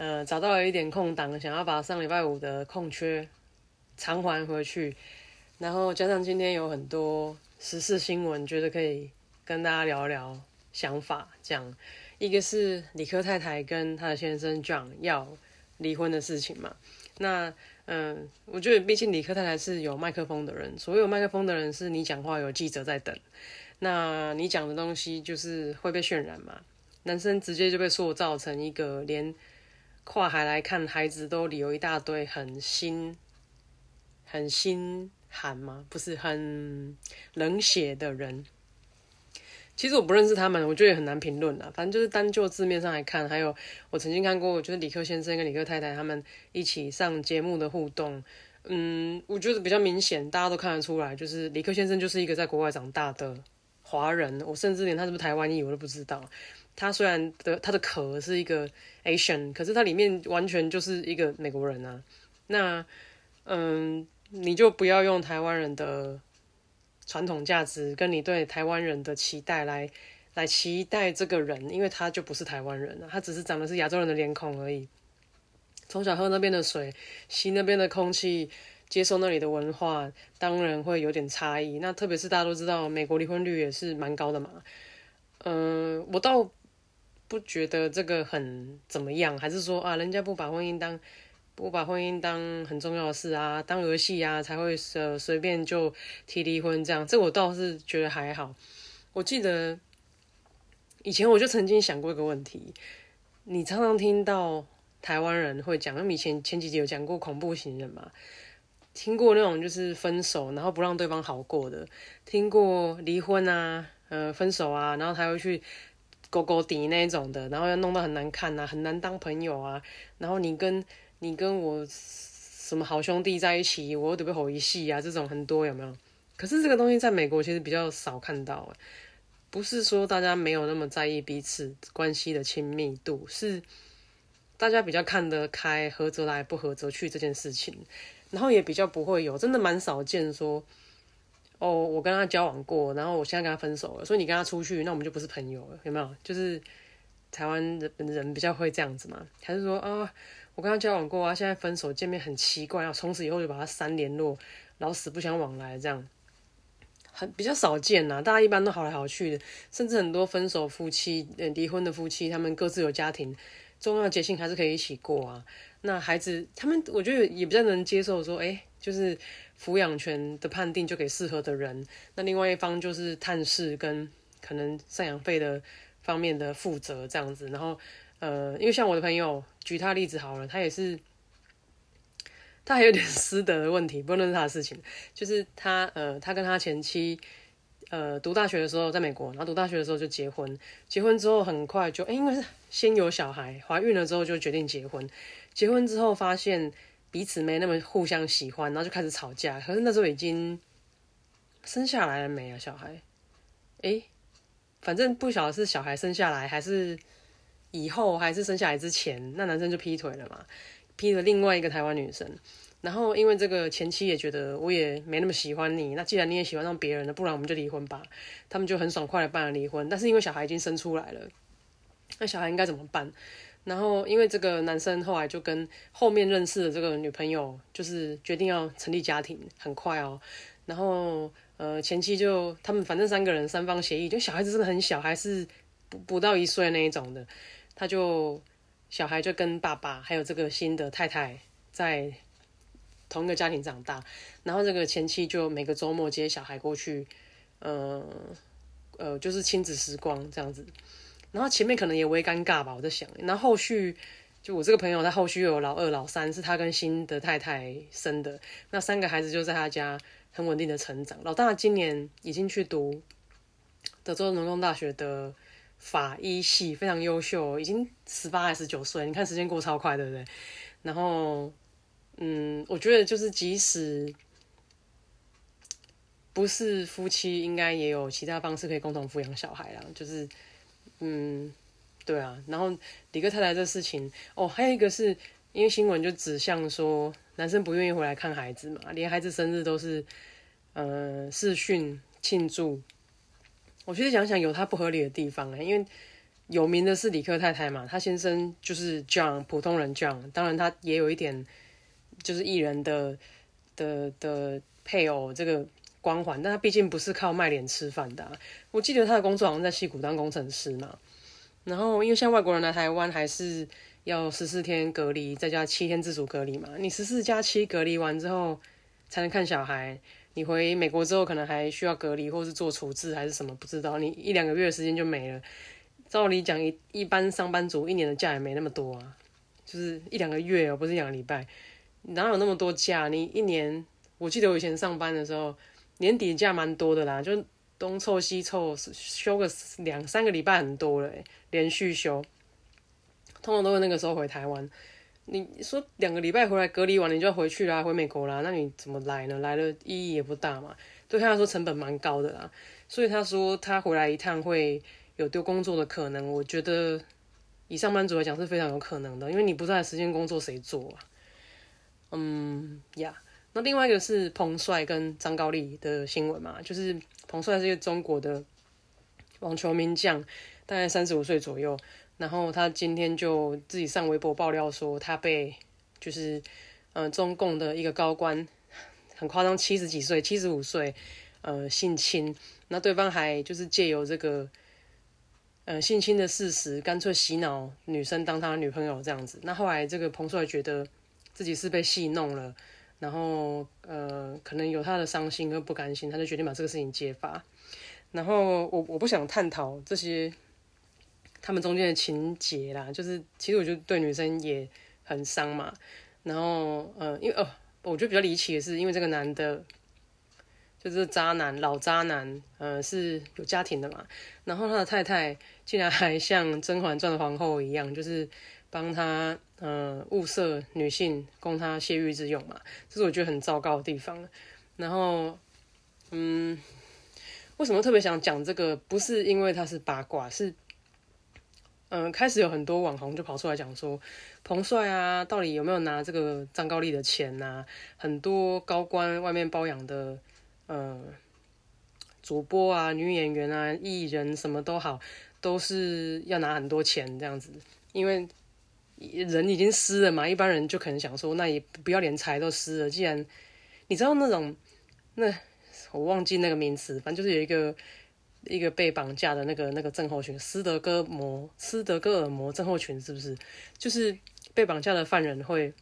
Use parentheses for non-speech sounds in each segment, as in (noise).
呃，找到了一点空档，想要把上礼拜五的空缺偿还回去，然后加上今天有很多时事新闻，觉得可以跟大家聊聊想法。这样，一个是理科太太跟她的先生 John 要离婚的事情嘛。那，嗯，我觉得毕竟理科太太是有麦克风的人，所有麦克风的人是你讲话有记者在等，那你讲的东西就是会被渲染嘛。男生直接就被塑造成一个连。跨海来看孩子，都理由一大堆，很心很心寒吗？不是很冷血的人。其实我不认识他们，我觉得也很难评论了。反正就是单就字面上来看，还有我曾经看过，就是李克先生跟李克太太他们一起上节目的互动。嗯，我觉得比较明显，大家都看得出来，就是李克先生就是一个在国外长大的华人。我甚至连他是不是台湾裔我都不知道。他虽然的他的壳是一个 Asian，可是他里面完全就是一个美国人啊。那嗯，你就不要用台湾人的传统价值跟你对台湾人的期待来来期待这个人，因为他就不是台湾人啊，他只是长的是亚洲人的脸孔而已。从小喝那边的水，吸那边的空气，接受那里的文化，当然会有点差异。那特别是大家都知道，美国离婚率也是蛮高的嘛。嗯，我倒。不觉得这个很怎么样，还是说啊，人家不把婚姻当不把婚姻当很重要的事啊，当儿戏啊，才会呃随便就提离婚这样？这我倒是觉得还好。我记得以前我就曾经想过一个问题，你常常听到台湾人会讲，因为以前前几集有讲过恐怖情人嘛，听过那种就是分手然后不让对方好过的，听过离婚啊，呃分手啊，然后他会去。勾勾底那种的，然后要弄得很难看呐，很难当朋友啊。然后你跟你跟我什么好兄弟在一起，我得被吼一戏啊，这种很多有没有？可是这个东西在美国其实比较少看到，不是说大家没有那么在意彼此关系的亲密度，是大家比较看得开，合则来，不合则去这件事情。然后也比较不会有，真的蛮少见说。哦，我跟他交往过，然后我现在跟他分手了，所以你跟他出去，那我们就不是朋友了，有没有？就是台湾人人比较会这样子嘛？还是说啊，我跟他交往过啊，现在分手见面很奇怪，啊从此以后就把他删联络，老死不相往来这样，很比较少见呐。大家一般都好来好去的，甚至很多分手夫妻、离婚的夫妻，他们各自有家庭，重要节庆还是可以一起过啊。那孩子他们，我觉得也比较能接受说，哎，就是。抚养权的判定就给适合的人，那另外一方就是探视跟可能赡养费的方面的负责这样子。然后，呃，因为像我的朋友举他例子好了，他也是，他还有点私德的问题，不论是他的事情，就是他呃，他跟他前妻呃读大学的时候在美国，然后读大学的时候就结婚，结婚之后很快就哎，因为是先有小孩，怀孕了之后就决定结婚，结婚之后发现。彼此没那么互相喜欢，然后就开始吵架。可是那时候已经生下来了没啊？小孩？诶，反正不晓得是小孩生下来，还是以后，还是生下来之前，那男生就劈腿了嘛？劈了另外一个台湾女生。然后因为这个前妻也觉得我也没那么喜欢你，那既然你也喜欢上别人了，不然我们就离婚吧。他们就很爽快的办了离婚。但是因为小孩已经生出来了，那小孩应该怎么办？然后，因为这个男生后来就跟后面认识的这个女朋友，就是决定要成立家庭，很快哦。然后，呃，前期就他们反正三个人三方协议，就小孩子真的很小，还是不不到一岁那一种的，他就小孩就跟爸爸还有这个新的太太在同一个家庭长大。然后这个前妻就每个周末接小孩过去，呃呃，就是亲子时光这样子。然后前面可能也微尴尬吧，我在想。然后后续，就我这个朋友，他后续有老二、老三，是他跟新的太太生的。那三个孩子就在他家很稳定的成长。老大今年已经去读德州农工大学的法医系，非常优秀，已经十八还是十九岁。你看时间过超快，对不对？然后，嗯，我觉得就是即使不是夫妻，应该也有其他方式可以共同抚养小孩啦。就是，嗯，对啊。然后李克太太这事情，哦，还有一个是因为新闻就指向说，男生不愿意回来看孩子嘛，连孩子生日都是呃视讯庆祝。我其实想想，有他不合理的地方哎，因为有名的是李克太太嘛，他先生就是 John，普通人 John，当然他也有一点。就是艺人的的的配偶这个光环，但他毕竟不是靠卖脸吃饭的。我记得他的工作好像在戏谷当工程师嘛。然后因为像外国人来台湾，还是要十四天隔离，再加七天自主隔离嘛。你十四加七隔离完之后才能看小孩。你回美国之后，可能还需要隔离，或是做处置还是什么，不知道。你一两个月的时间就没了。照理讲，一一般上班族一年的假也没那么多啊，就是一两个月哦，不是两个礼拜。哪有那么多假？你一年，我记得我以前上班的时候，年底假蛮多的啦，就东凑西凑，休个两三个礼拜很多了，连续休，通常都是那个时候回台湾。你说两个礼拜回来隔离完，你就要回去啦，回美国啦，那你怎么来呢？来了意义也不大嘛，对他来说成本蛮高的啦。所以他说他回来一趟会有丢工作的可能，我觉得以上班族来讲是非常有可能的，因为你不在时间工作谁做啊？嗯呀，那另外一个是彭帅跟张高丽的新闻嘛，就是彭帅是一个中国的网球名将，大概三十五岁左右，然后他今天就自己上微博爆料说，他被就是嗯中共的一个高官，很夸张，七十几岁，七十五岁，呃性侵，那对方还就是借由这个呃性侵的事实，干脆洗脑女生当他女朋友这样子，那后来这个彭帅觉得。自己是被戏弄了，然后呃，可能有他的伤心跟不甘心，他就决定把这个事情揭发。然后我我不想探讨这些他们中间的情节啦，就是其实我觉得对女生也很伤嘛。然后呃，因为哦，我觉得比较离奇的是，因为这个男的，就是渣男，老渣男，呃，是有家庭的嘛。然后他的太太竟然还像《甄嬛传》的皇后一样，就是帮他。呃，物色女性供他泄欲之用嘛，这是我觉得很糟糕的地方。然后，嗯，为什么特别想讲这个？不是因为他是八卦，是，嗯，开始有很多网红就跑出来讲说，彭帅啊，到底有没有拿这个张高丽的钱呐？很多高官外面包养的，呃，主播啊、女演员啊、艺人什么都好，都是要拿很多钱这样子，因为。人已经湿了嘛，一般人就可能想说，那也不要连财都湿了。既然你知道那种，那我忘记那个名词，反正就是有一个一个被绑架的那个那个症候群，斯德哥摩斯德哥尔摩症候群是不是？就是被绑架的犯人会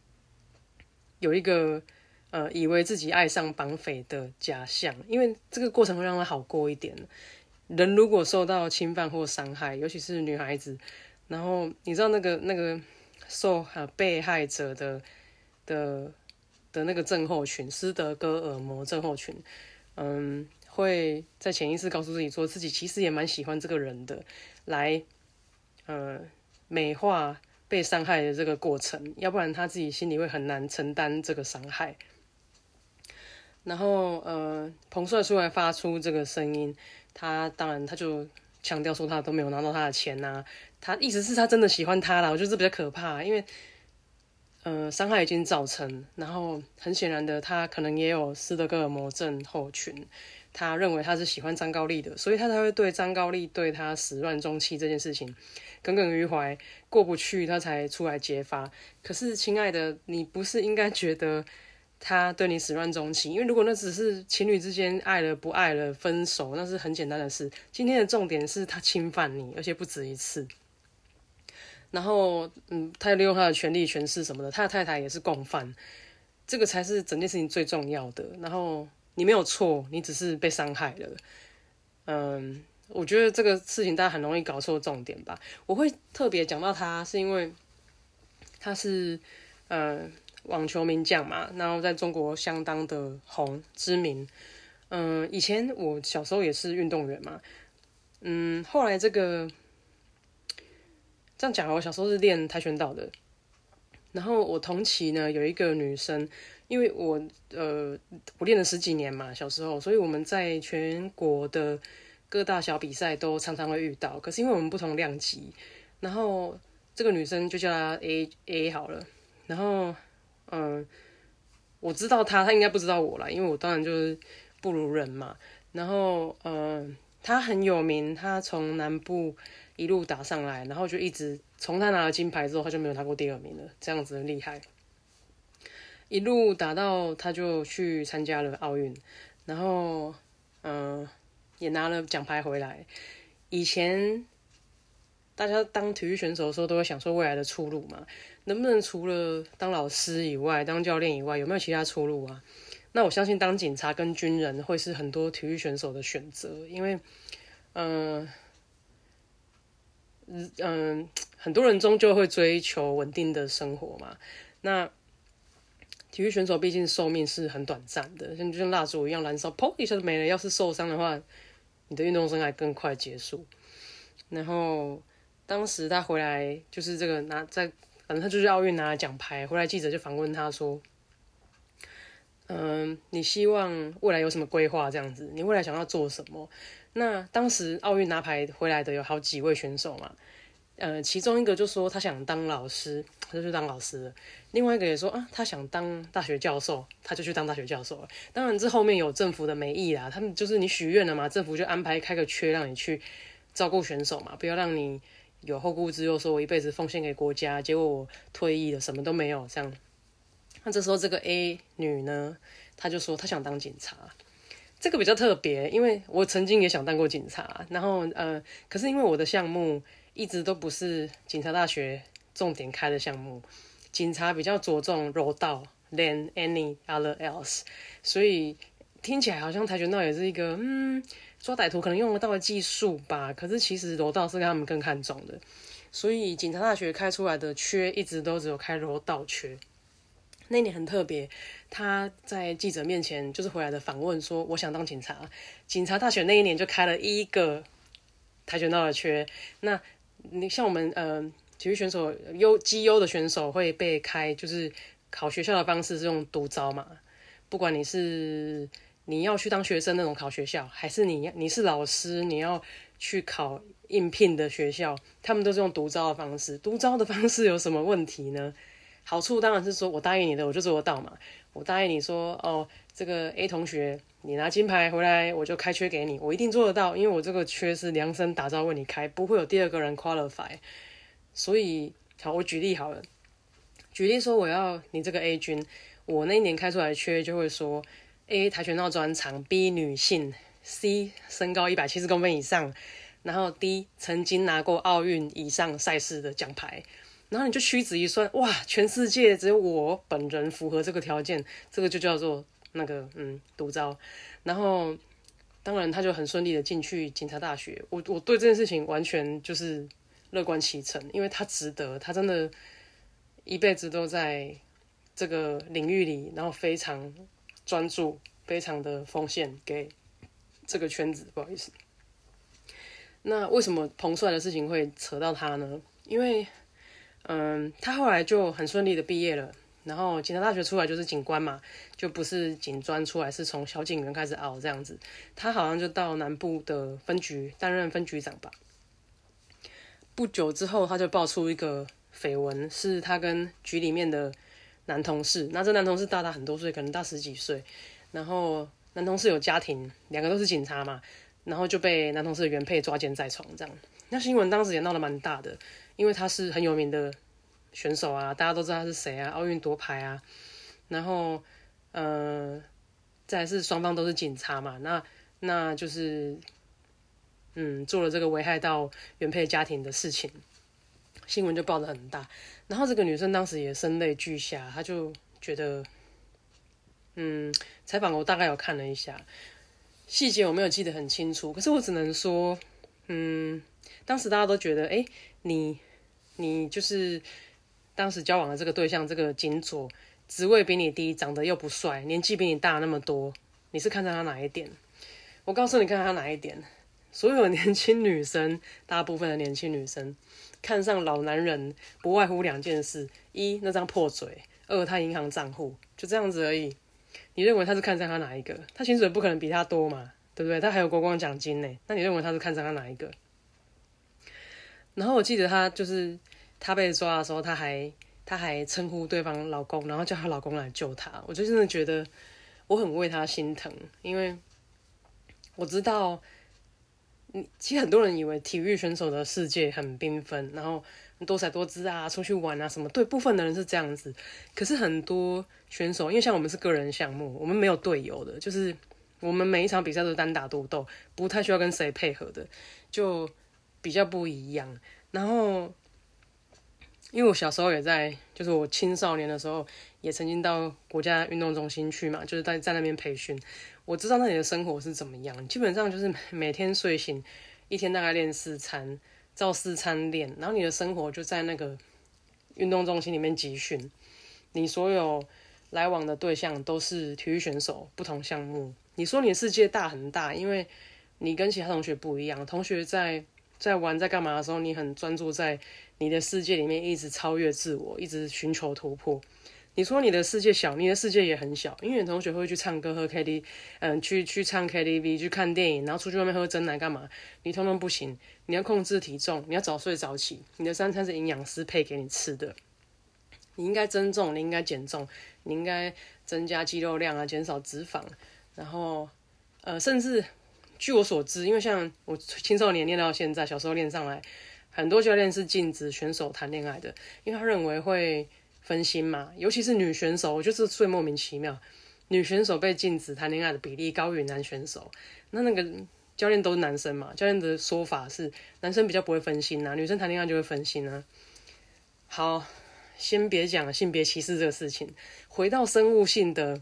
有一个呃，以为自己爱上绑匪的假象，因为这个过程会让他好过一点。人如果受到侵犯或伤害，尤其是女孩子，然后你知道那个那个。受呃被害者的的的那个症候群，斯德哥尔摩症候群，嗯，会在潜意识告诉自己说自己其实也蛮喜欢这个人的，来呃美化被伤害的这个过程，要不然他自己心里会很难承担这个伤害。然后呃，彭帅出来发出这个声音，他当然他就强调说他都没有拿到他的钱呐。他意思是他真的喜欢他了，我觉得这比较可怕，因为，呃，伤害已经造成，然后很显然的，他可能也有斯德哥尔摩症候群，他认为他是喜欢张高丽的，所以他才会对张高丽对他始乱终弃这件事情耿耿于怀，过不去，他才出来揭发。可是，亲爱的，你不是应该觉得？他对你始乱终弃，因为如果那只是情侣之间爱了不爱了分手，那是很简单的事。今天的重点是他侵犯你，而且不止一次。然后，嗯，他利用他的权力、权势什么的，他的太太也是共犯，这个才是整件事情最重要的。然后你没有错，你只是被伤害了。嗯，我觉得这个事情大家很容易搞错重点吧。我会特别讲到他，是因为他是，呃。网球名将嘛，然后在中国相当的红知名。嗯，以前我小时候也是运动员嘛。嗯，后来这个这样讲，我小时候是练跆拳道的。然后我同期呢有一个女生，因为我呃我练了十几年嘛，小时候，所以我们在全国的各大小比赛都常常会遇到。可是因为我们不同量级，然后这个女生就叫她 A A 好了。然后嗯，我知道她，她应该不知道我啦，因为我当然就是不如人嘛。然后嗯，他很有名，他从南部。一路打上来，然后就一直从他拿了金牌之后，他就没有拿过第二名了，这样子很厉害。一路打到他就去参加了奥运，然后嗯也拿了奖牌回来。以前大家当体育选手的时候，都会想说未来的出路嘛，能不能除了当老师以外，当教练以外，有没有其他出路啊？那我相信当警察跟军人会是很多体育选手的选择，因为嗯。嗯很多人终究会追求稳定的生活嘛。那体育选手毕竟寿命是很短暂的，像就像蜡烛一样燃烧，砰一下就没了。要是受伤的话，你的运动生涯更快结束。然后当时他回来，就是这个拿在，反正他就是奥运拿了奖牌回来，记者就访问他说：“嗯，你希望未来有什么规划？这样子，你未来想要做什么？”那当时奥运拿牌回来的有好几位选手嘛，呃，其中一个就说他想当老师，他就去当老师了；另外一个也说啊，他想当大学教授，他就去当大学教授了。当然，这后面有政府的美意啦，他们就是你许愿了嘛，政府就安排开个缺让你去照顾选手嘛，不要让你有后顾之忧，说我一辈子奉献给国家，结果我退役了什么都没有这样。那这时候这个 A 女呢，她就说她想当警察。这个比较特别，因为我曾经也想当过警察，然后呃，可是因为我的项目一直都不是警察大学重点开的项目，警察比较着重柔道，than any other else，所以听起来好像跆拳道也是一个嗯抓歹徒可能用得到的技术吧，可是其实柔道是他们更看重的，所以警察大学开出来的缺一直都只有开柔道缺。那年很特别，他在记者面前就是回来的访问说：“我想当警察。”警察大学那一年就开了一个跆拳道的缺。那你像我们呃体育选手优绩优的选手会被开，就是考学校的方式是用独招嘛？不管你是你要去当学生那种考学校，还是你你是老师你要去考应聘的学校，他们都是用独招的方式。独招的方式有什么问题呢？好处当然是说，我答应你的，我就做得到嘛。我答应你说，哦，这个 A 同学，你拿金牌回来，我就开缺给你，我一定做得到，因为我这个缺是量身打造为你开，不会有第二个人 qualify。所以，好，我举例好了，举例说，我要你这个 A 军，我那一年开出来缺就会说，A 跆拳道专长，B 女性，C 身高一百七十公分以上，然后 D 曾经拿过奥运以上赛事的奖牌。然后你就屈指一算，哇，全世界只有我本人符合这个条件，这个就叫做那个嗯独招。然后当然他就很顺利的进去警察大学。我我对这件事情完全就是乐观其成，因为他值得，他真的一辈子都在这个领域里，然后非常专注，非常的奉献给这个圈子。不好意思，那为什么彭帅的事情会扯到他呢？因为。嗯，他后来就很顺利的毕业了，然后警察大学出来就是警官嘛，就不是警专出来，是从小警员开始熬这样子。他好像就到南部的分局担任分局长吧。不久之后，他就爆出一个绯闻，是他跟局里面的男同事，那这男同事大他很多岁，可能大十几岁，然后男同事有家庭，两个都是警察嘛，然后就被男同事的原配抓奸在床这样。那新闻当时也闹得蛮大的。因为他是很有名的选手啊，大家都知道他是谁啊，奥运夺牌啊，然后，呃，再是双方都是警察嘛，那那就是，嗯，做了这个危害到原配家庭的事情，新闻就报的很大，然后这个女生当时也声泪俱下，她就觉得，嗯，采访我大概有看了一下，细节我没有记得很清楚，可是我只能说，嗯，当时大家都觉得，哎，你。你就是当时交往的这个对象，这个金主职位比你低，长得又不帅，年纪比你大那么多，你是看上他哪一点？我告诉你，看他哪一点？所有年轻女生，大部分的年轻女生看上老男人，不外乎两件事：一那张破嘴，二他银行账户，就这样子而已。你认为他是看上他哪一个？他薪水不可能比他多嘛，对不对？他还有国光奖金呢。那你认为他是看上他哪一个？然后我记得他就是她被抓的时候，她还她还称呼对方老公，然后叫她老公来救她。我就真的觉得我很为她心疼，因为我知道，嗯，其实很多人以为体育选手的世界很缤纷，然后多彩多姿啊，出去玩啊什么。对，部分的人是这样子，可是很多选手，因为像我们是个人项目，我们没有队友的，就是我们每一场比赛都是单打独斗，不太需要跟谁配合的，就。比较不一样，然后，因为我小时候也在，就是我青少年的时候，也曾经到国家运动中心去嘛，就是在在那边培训，我知道那里的生活是怎么样。基本上就是每天睡醒，一天大概练四餐，照四餐练，然后你的生活就在那个运动中心里面集训，你所有来往的对象都是体育选手，不同项目。你说你的世界大很大，因为你跟其他同学不一样，同学在。在玩在干嘛的时候，你很专注在你的世界里面，一直超越自我，一直寻求突破。你说你的世界小，你的世界也很小，因为同学会去唱歌、喝 K T，嗯，去去唱 K T V，去看电影，然后出去外面喝真奶干嘛？你通通不行。你要控制体重，你要早睡早起，你的三餐是营养师配给你吃的。你应该增重，你应该减重，你应该增加肌肉量啊，减少脂肪，然后呃，甚至。据我所知，因为像我青少年练到现在，小时候练上来，很多教练是禁止选手谈恋爱的，因为他认为会分心嘛。尤其是女选手，我就是最莫名其妙，女选手被禁止谈恋爱的比例高于男选手。那那个教练都是男生嘛，教练的说法是男生比较不会分心啊，女生谈恋爱就会分心啊。好，先别讲性别歧视这个事情，回到生物性的，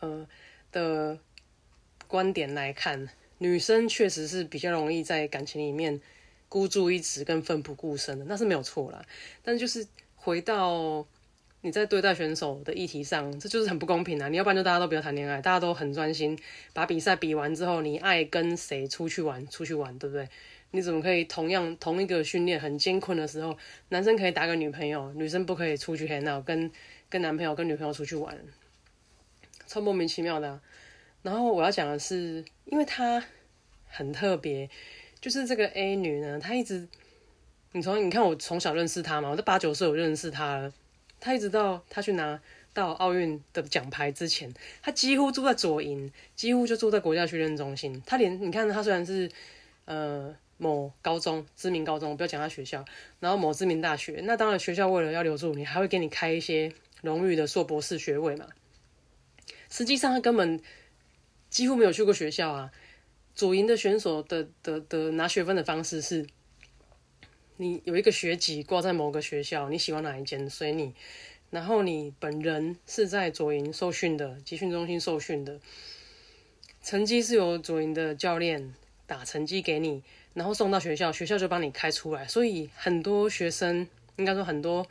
呃的。观点来看，女生确实是比较容易在感情里面孤注一掷跟奋不顾身的，那是没有错啦。但就是回到你在对待选手的议题上，这就是很不公平啊！你要不然就大家都不要谈恋爱，大家都很专心，把比赛比完之后，你爱跟谁出去玩出去玩，对不对？你怎么可以同样同一个训练很艰困的时候，男生可以打个女朋友，女生不可以出去 hang out，跟跟男朋友跟女朋友出去玩，超莫名其妙的。然后我要讲的是，因为她很特别，就是这个 A 女呢，她一直，你从你看我从小认识她嘛，我在八九岁我认识她了，她一直到她去拿到奥运的奖牌之前，她几乎住在左营，几乎就住在国家训练中心。她连你看她虽然是呃某高中知名高中，不要讲她学校，然后某知名大学，那当然学校为了要留住你，还会给你开一些荣誉的硕博士学位嘛。实际上她根本。几乎没有去过学校啊！主营的选手的的的拿学分的方式是，你有一个学籍挂在某个学校，你喜欢哪一间随你。然后你本人是在左营受训的集训中心受训的，成绩是由左营的教练打成绩给你，然后送到学校，学校就帮你开出来。所以很多学生，应该说很多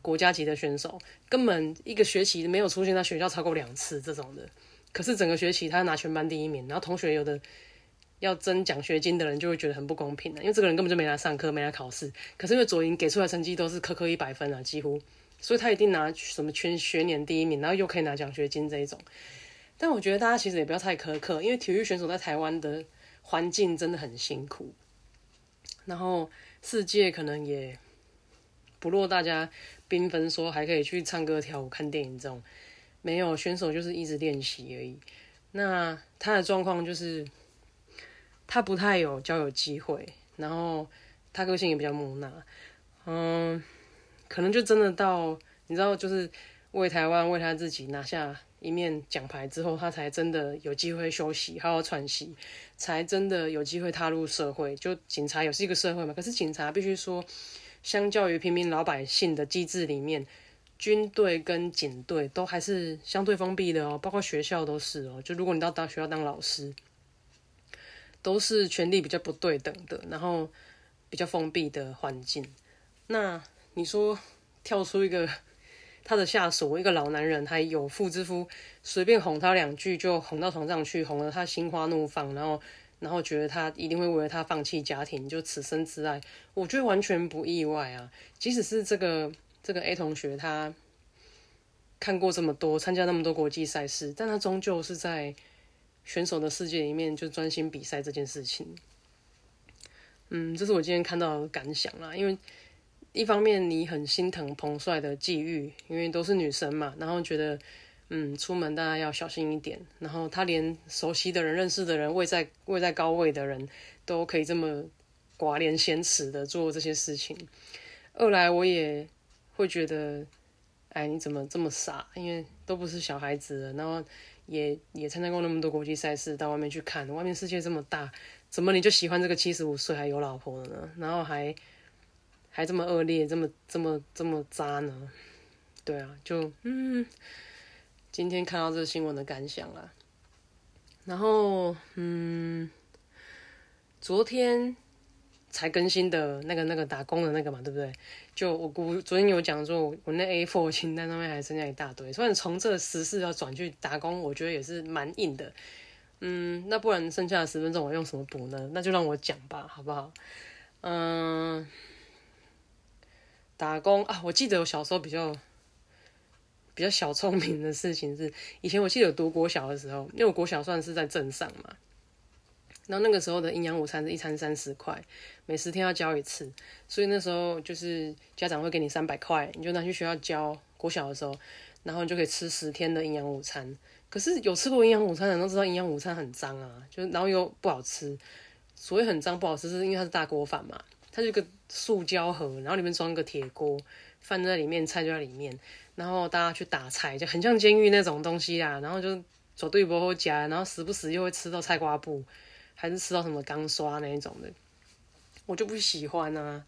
国家级的选手，根本一个学期没有出现在学校超过两次这种的。可是整个学期他拿全班第一名，然后同学有的要争奖学金的人就会觉得很不公平了，因为这个人根本就没来上课，没来考试。可是因为左营给出来成绩都是科科一百分啊，几乎，所以他一定拿什么全学年第一名，然后又可以拿奖学金这一种。但我觉得大家其实也不要太苛刻，因为体育选手在台湾的环境真的很辛苦，然后世界可能也不落大家缤纷，说还可以去唱歌、跳舞、看电影这种。没有选手就是一直练习而已。那他的状况就是，他不太有交友机会，然后他个性也比较木讷，嗯，可能就真的到你知道，就是为台湾为他自己拿下一面奖牌之后，他才真的有机会休息，好好喘息，才真的有机会踏入社会。就警察也是一个社会嘛，可是警察必须说，相较于平民老百姓的机制里面。军队跟警队都还是相对封闭的哦，包括学校都是哦。就如果你到大学校当老师，都是权力比较不对等的，然后比较封闭的环境。那你说跳出一个他的下属，一个老男人，还有妇之夫，随便哄他两句就哄到床上去，哄得他心花怒放，然后然后觉得他一定会为了他放弃家庭，就此生之爱，我觉得完全不意外啊。即使是这个这个 A 同学，他看过这么多，参加那么多国际赛事，但他终究是在选手的世界里面就专心比赛这件事情。嗯，这是我今天看到的感想啦。因为一方面你很心疼彭帅的际遇，因为都是女生嘛，然后觉得嗯，出门大家要小心一点。然后他连熟悉的人、认识的人、位在位在高位的人都可以这么寡廉鲜耻的做这些事情。二来我也会觉得，哎，你怎么这么傻？因为都不是小孩子了，然后也也参加过那么多国际赛事，到外面去看，外面世界这么大。怎么你就喜欢这个七十五岁还有老婆的呢？然后还还这么恶劣，这么这么这么渣呢？对啊，就嗯，今天看到这个新闻的感想啦。然后嗯，昨天才更新的那个那个打工的那个嘛，对不对？就我估昨天有讲说，我那 A4 清单上面还剩下一大堆，所以从这十四要转去打工，我觉得也是蛮硬的。嗯，那不然剩下的十分钟我用什么补呢？那就让我讲吧，好不好？嗯，打工啊，我记得我小时候比较比较小聪明的事情是，以前我记得读国小的时候，因为我国小算是在镇上嘛，然后那个时候的营养午餐是一餐三十块，每十天要交一次，所以那时候就是家长会给你三百块，你就拿去学校交。国小的时候，然后你就可以吃十天的营养午餐。可是有吃过营养午餐的人都知道，营养午餐很脏啊，就然后又不好吃。所谓很脏不好吃，是因为它是大锅饭嘛，它就一个塑胶盒，然后里面装个铁锅，饭在里面，菜就在里面，然后大家去打菜，就很像监狱那种东西啊。然后就走对不后夹，然后时不时又会吃到菜瓜布，还是吃到什么钢刷那一种的，我就不喜欢啊。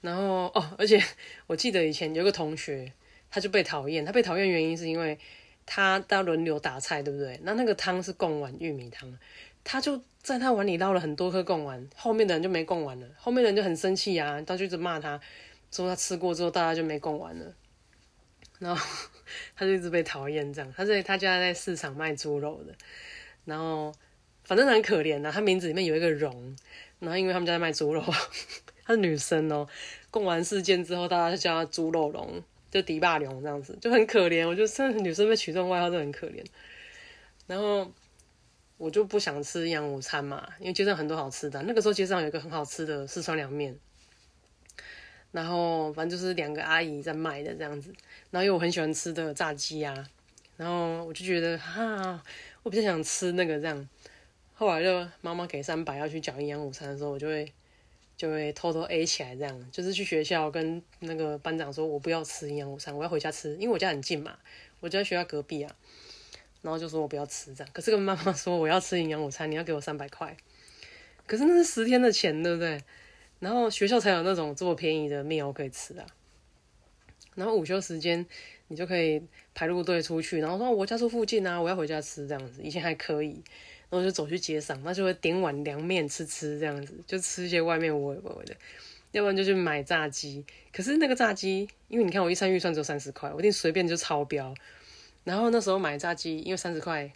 然后哦，而且我记得以前有个同学，他就被讨厌，他被讨厌原因是因为。他要轮流打菜，对不对？那那个汤是贡丸玉米汤，他就在他碗里捞了很多颗贡丸，后面的人就没贡丸了。后面的人就很生气啊，他就一直骂他，说他吃过之后大家就没贡丸了。然后 (laughs) 他就一直被讨厌这样。他在他家在市场卖猪肉的，然后反正很可怜呐。他名字里面有一个荣，然后因为他们家在卖猪肉，(laughs) 她是女生哦。供完事件之后，大家就叫她猪肉荣。就迪霸荣这样子就很可怜，我觉得真的女生被取这种外号都很可怜。然后我就不想吃营养午餐嘛，因为街上很多好吃的。那个时候街上有一个很好吃的四川凉面，然后反正就是两个阿姨在卖的这样子。然后因为我很喜欢吃的炸鸡啊，然后我就觉得哈，我比较想吃那个这样。后来就妈妈给三百要去缴营养午餐的时候，我就会。就会偷偷 A 起来，这样就是去学校跟那个班长说，我不要吃营养午餐，我要回家吃，因为我家很近嘛，我就在学校隔壁啊。然后就说我不要吃这样，可是跟妈妈说我要吃营养午餐，你要给我三百块。可是那是十天的钱，对不对？然后学校才有那种这么便宜的面可以吃啊。然后午休时间你就可以排路队出去，然后说我家住附近啊，我要回家吃这样子，以前还可以。然后就走去街上，那就会点碗凉面吃吃这样子，就吃一些外面味味的，要不然就去买炸鸡。可是那个炸鸡，因为你看我一餐预算只有三十块，我一定随便就超标。然后那时候买炸鸡，因为三十块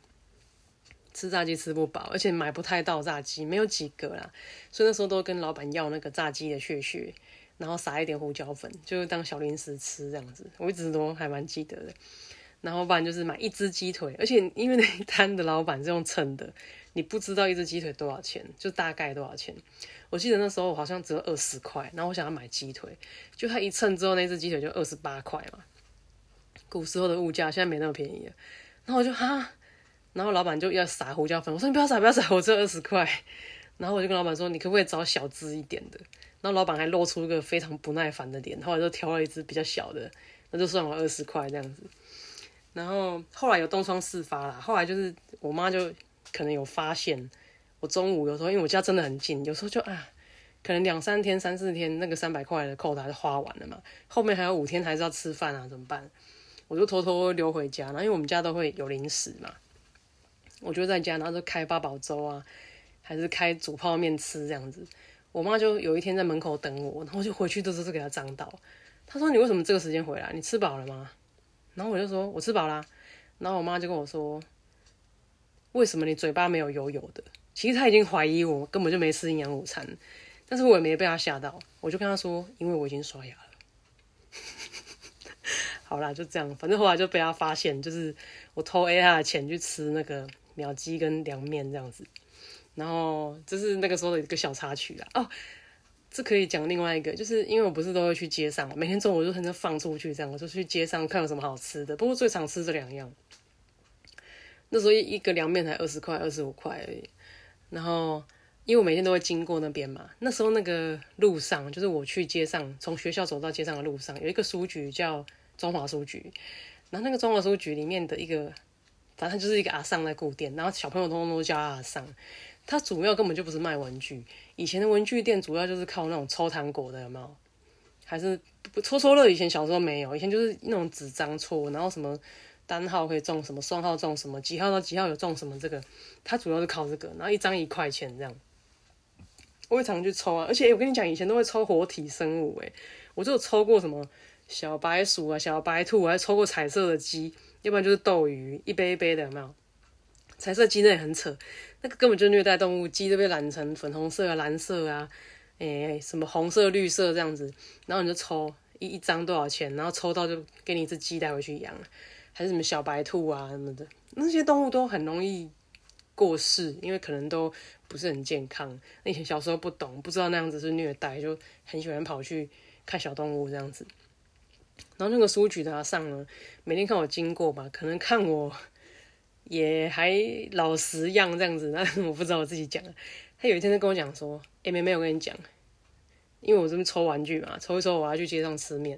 吃炸鸡吃不饱，而且买不太到炸鸡，没有几个啦，所以那时候都跟老板要那个炸鸡的血血，然后撒一点胡椒粉，就当小零食吃这样子。我一直都还蛮记得的。然后不然就是买一只鸡腿，而且因为那一摊的老板是用称的，你不知道一只鸡腿多少钱，就大概多少钱。我记得那时候好像只有二十块，然后我想要买鸡腿，就他一称之后，那只鸡腿就二十八块嘛。古时候的物价现在没那么便宜了，然后我就哈，然后老板就要撒胡椒粉，我说你不要撒不要撒，我只有二十块。然后我就跟老板说，你可不可以找小只一点的？然后老板还露出一个非常不耐烦的脸，后来就挑了一只比较小的，那就算我二十块这样子。然后后来有东窗事发啦，后来就是我妈就可能有发现，我中午有时候因为我家真的很近，有时候就啊，可能两三天、三四天那个三百块的扣打就花完了嘛，后面还有五天还是要吃饭啊，怎么办？我就偷偷溜回家，然后因为我们家都会有零食嘛，我就在家，然后就开八宝粥啊，还是开煮泡面吃这样子。我妈就有一天在门口等我，然后就回去都是给她张到，她说你为什么这个时间回来？你吃饱了吗？然后我就说，我吃饱啦。然后我妈就跟我说，为什么你嘴巴没有油油的？其实他已经怀疑我根本就没吃营养午餐，但是我也没被他吓到，我就跟他说，因为我已经刷牙了。(laughs) 好啦，就这样，反正后来就被他发现，就是我偷 A 他的钱去吃那个秒鸡跟凉面这样子，然后这是那个时候的一个小插曲啦。哦，这可以讲另外一个，就是因为我不是都会去街上，每天中午就很常放出去这样，我就去街上看有什么好吃的。不过最常吃这两样，那时候一一个凉面才二十块、二十五块而已。然后因为我每天都会经过那边嘛，那时候那个路上，就是我去街上，从学校走到街上的路上，有一个书局叫。中华书局，然后那个中华书局里面的一个，反正就是一个阿尚在顾店，然后小朋友通通都叫阿尚。它主要根本就不是卖文具，以前的文具店主要就是靠那种抽糖果的，有没有？还是抽抽乐？以前小时候没有，以前就是那种纸张抽，然后什么单号可以中什么，双号中什么，几号到几号有中什么，这个它主要是靠这个，然后一张一块钱这样。我也常去抽啊，而且我跟你讲，以前都会抽活体生物，诶，我就有抽过什么。小白鼠啊，小白兔，还抽过彩色的鸡，要不然就是斗鱼，一杯一杯的，有没有？彩色鸡那也很扯，那个根本就虐待动物，鸡都被染成粉红色啊、蓝色啊，诶，什么红色、绿色这样子，然后你就抽一一张多少钱，然后抽到就给你一只鸡带回去养，还是什么小白兔啊什么的，那些动物都很容易过世，因为可能都不是很健康。以前小时候不懂，不知道那样子是虐待，就很喜欢跑去看小动物这样子。然后那个书局的上呢，每天看我经过吧，可能看我也还老实样这样子，(laughs) 那我不知道我自己讲。他有一天就跟我讲说：“哎，妹妹，我跟你讲，因为我这边抽玩具嘛，抽一抽我要去街上吃面。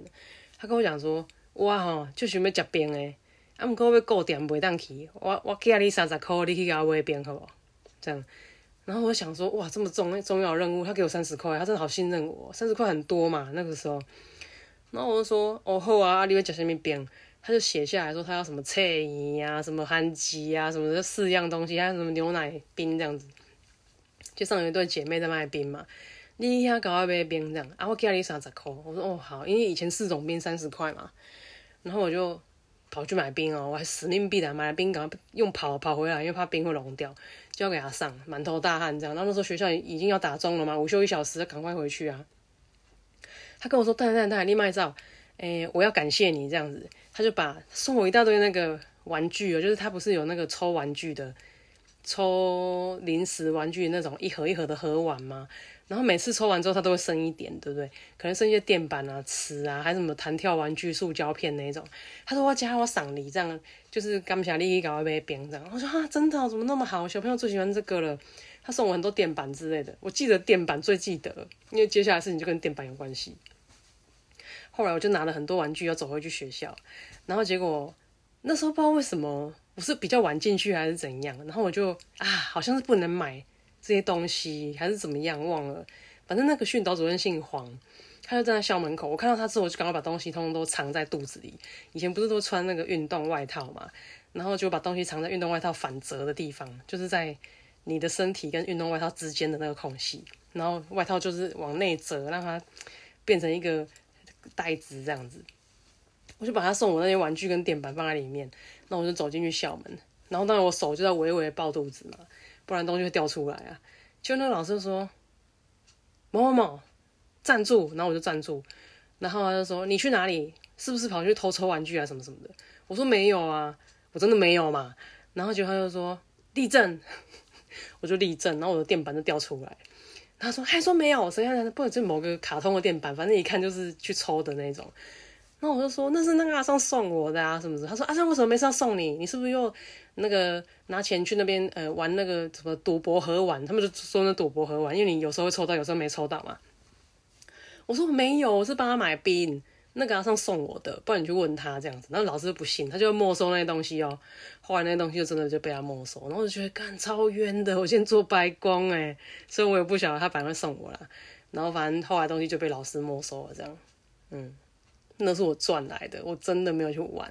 他跟我讲说：哇吼，就想要食冰诶，啊，不过要固定袂当去，我我寄你三十块，你去给我买冰好不？这样。然后我想说：哇，这么重重要任务，他给我三十块，他真的好信任我，三十块很多嘛，那个时候。然后我就说，哦好啊，你要讲什么冰？他就写下来说他要什么菜鱼啊，什么韩鸡啊，什么这四样东西，还有什么牛奶冰这样子。就上有一对姐妹在卖冰嘛，你遐搞我买冰这样，啊我给你三十块，我说哦好，因为以前四种冰三十块嘛，然后我就跑去买冰哦，我还死命逼的买了冰，赶快用跑跑回来，因为怕冰会融掉，就要给他上，满头大汗这样。然后那时候学校已经要打钟了嘛，午休一小时，赶快回去啊。他跟我说：“蛋蛋蛋，你卖照，诶，我要感谢你这样子。”他就把送我一大堆那个玩具哦，就是他不是有那个抽玩具的、抽零食玩具那种一盒一盒的盒玩吗？然后每次抽完之后，他都会剩一点，对不对？可能剩一些垫板啊、尺啊，还是什么弹跳玩具、塑胶片那种。他说：“我加我赏礼，这样就是刚下利益搞一杯冰这样。”我说：“啊，真的？怎么那么好？小朋友最喜欢这个了。”他送我很多垫板之类的，我记得垫板最记得，因为接下来事情就跟垫板有关系。后来我就拿了很多玩具要走回去学校，然后结果那时候不知道为什么我是比较晚进去还是怎样，然后我就啊好像是不能买这些东西还是怎么样忘了，反正那个训导主任姓黄，他就站在校门口，我看到他之后我就赶快把东西通通都藏在肚子里。以前不是都穿那个运动外套嘛，然后就把东西藏在运动外套反折的地方，就是在。你的身体跟运动外套之间的那个空隙，然后外套就是往内折，让它变成一个 (laughs) 袋子这样子。我就把他送我那些玩具跟垫板放在里面，那我就走进去校门，然后当然我手就在微微抱肚子嘛，不然东西会掉出来啊。就那个老师说某某某站住，然后我就站住，然后他就说你去哪里？是不是跑去偷抽玩具啊什么什么的？我说没有啊，我真的没有嘛。然后就他就说立正。(laughs) 我就立正，然后我的垫板就掉出来。他说：“还说没有，谁看？不就某个卡通的垫板，反正一看就是去抽的那种。”那我就说：“那是那个阿尚送我的啊，什么的？”他说：“阿尚为什么没事要送你？你是不是又那个拿钱去那边呃玩那个什么赌博盒玩？他们就说那赌博盒玩，因为你有时候会抽到，有时候没抽到嘛。”我说：“没有，我是帮他买冰。”那个阿上送我的，不然你去问他这样子，那老师不信，他就没收那些东西哦。后来那些东西就真的就被他没收，然后我就觉得干超冤的，我先做白工哎，所以我也不晓得他反而送我啦。然后反正后来东西就被老师没收了，这样，嗯，那是我赚来的，我真的没有去玩。